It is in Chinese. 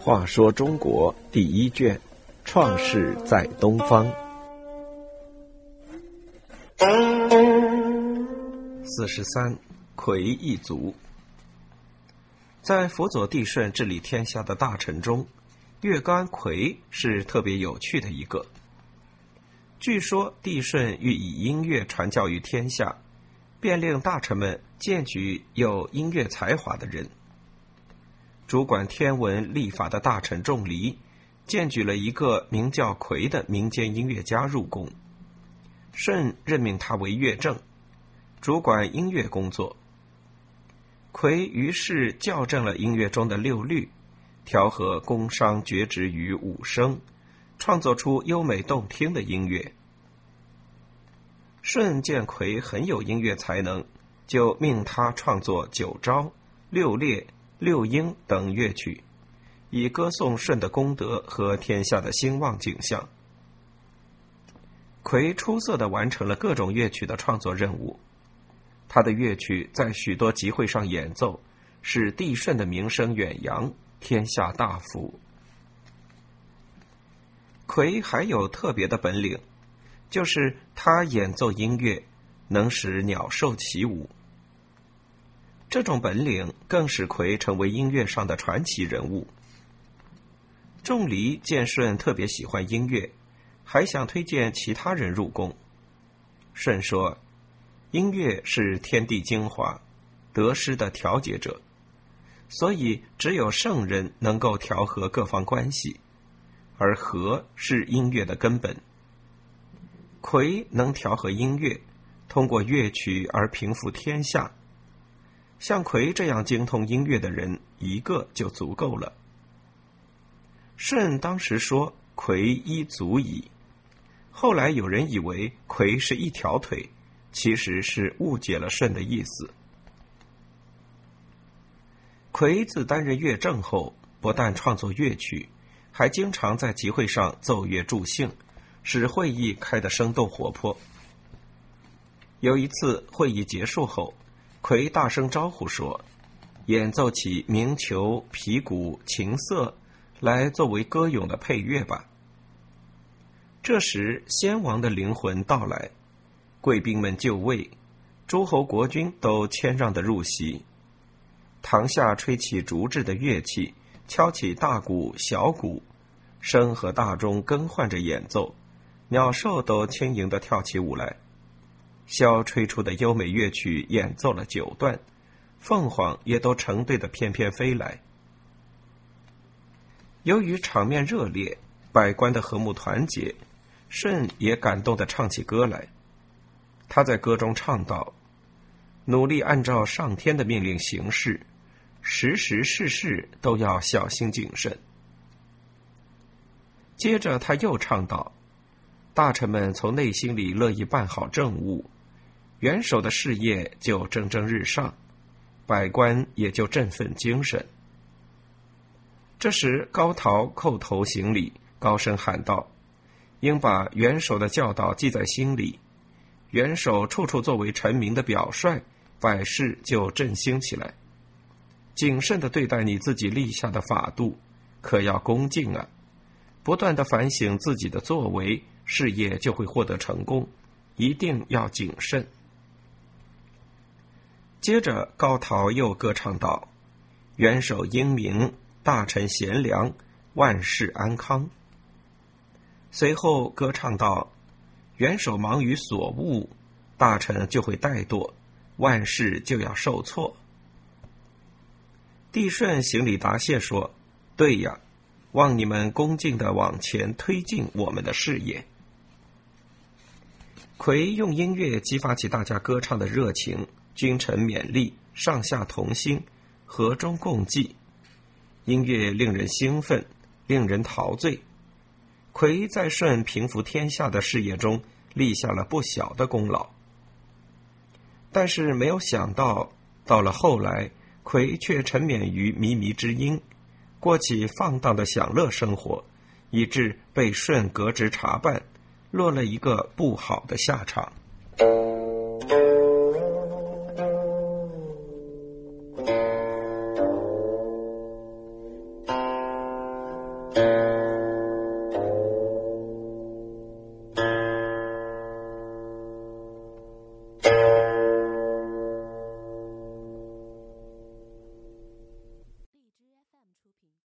话说中国第一卷，《创世在东方》四十三，魁一族。在辅佐帝舜治理天下的大臣中，月干魁是特别有趣的一个。据说帝舜欲以音乐传教于天下，便令大臣们荐举有音乐才华的人。主管天文历法的大臣仲离，荐举了一个名叫魁的民间音乐家入宫。舜任命他为乐正，主管音乐工作。魁于是校正了音乐中的六律，调和宫商角徵于五声，创作出优美动听的音乐。舜见魁很有音乐才能，就命他创作九招、六列。六音等乐曲，以歌颂舜的功德和天下的兴旺景象。魁出色的完成了各种乐曲的创作任务，他的乐曲在许多集会上演奏，使帝舜的名声远扬，天下大福。魁还有特别的本领，就是他演奏音乐能使鸟兽起舞。这种本领更使魁成为音乐上的传奇人物。仲离见舜特别喜欢音乐，还想推荐其他人入宫。舜说：“音乐是天地精华，得失的调节者，所以只有圣人能够调和各方关系，而和是音乐的根本。魁能调和音乐，通过乐曲而平复天下。”像魁这样精通音乐的人，一个就足够了。舜当时说：“魁一足矣。”后来有人以为魁是一条腿，其实是误解了舜的意思。魁自担任乐正后，不但创作乐曲，还经常在集会上奏乐助兴，使会议开得生动活泼。有一次会议结束后。魁大声招呼说：“演奏起鸣球、皮鼓、琴瑟来作为歌咏的配乐吧。”这时，先王的灵魂到来，贵宾们就位，诸侯国君都谦让的入席。堂下吹起竹制的乐器，敲起大鼓、小鼓，笙和大钟更换着演奏，鸟兽都轻盈的跳起舞来。箫吹出的优美乐曲演奏了九段，凤凰也都成对的翩翩飞来。由于场面热烈，百官的和睦团结，舜也感动的唱起歌来。他在歌中唱道：“努力按照上天的命令行事，时时事事都要小心谨慎。”接着他又唱道：“大臣们从内心里乐意办好政务。”元首的事业就蒸蒸日上，百官也就振奋精神。这时，高陶叩头行礼，高声喊道：“应把元首的教导记在心里。元首处处作为臣民的表率，百事就振兴起来。谨慎的对待你自己立下的法度，可要恭敬啊！不断的反省自己的作为，事业就会获得成功。一定要谨慎。”接着，高陶又歌唱道：“元首英明，大臣贤良，万事安康。”随后歌唱道：“元首忙于所务，大臣就会怠惰，万事就要受挫。”帝舜行礼答谢说：“对呀，望你们恭敬的往前推进我们的事业。”魁用音乐激发起大家歌唱的热情。君臣勉励，上下同心，和衷共济。音乐令人兴奋，令人陶醉。魁在舜平服天下的事业中立下了不小的功劳。但是没有想到，到了后来，魁却沉湎于靡靡之音，过起放荡的享乐生活，以致被舜革职查办，落了一个不好的下场。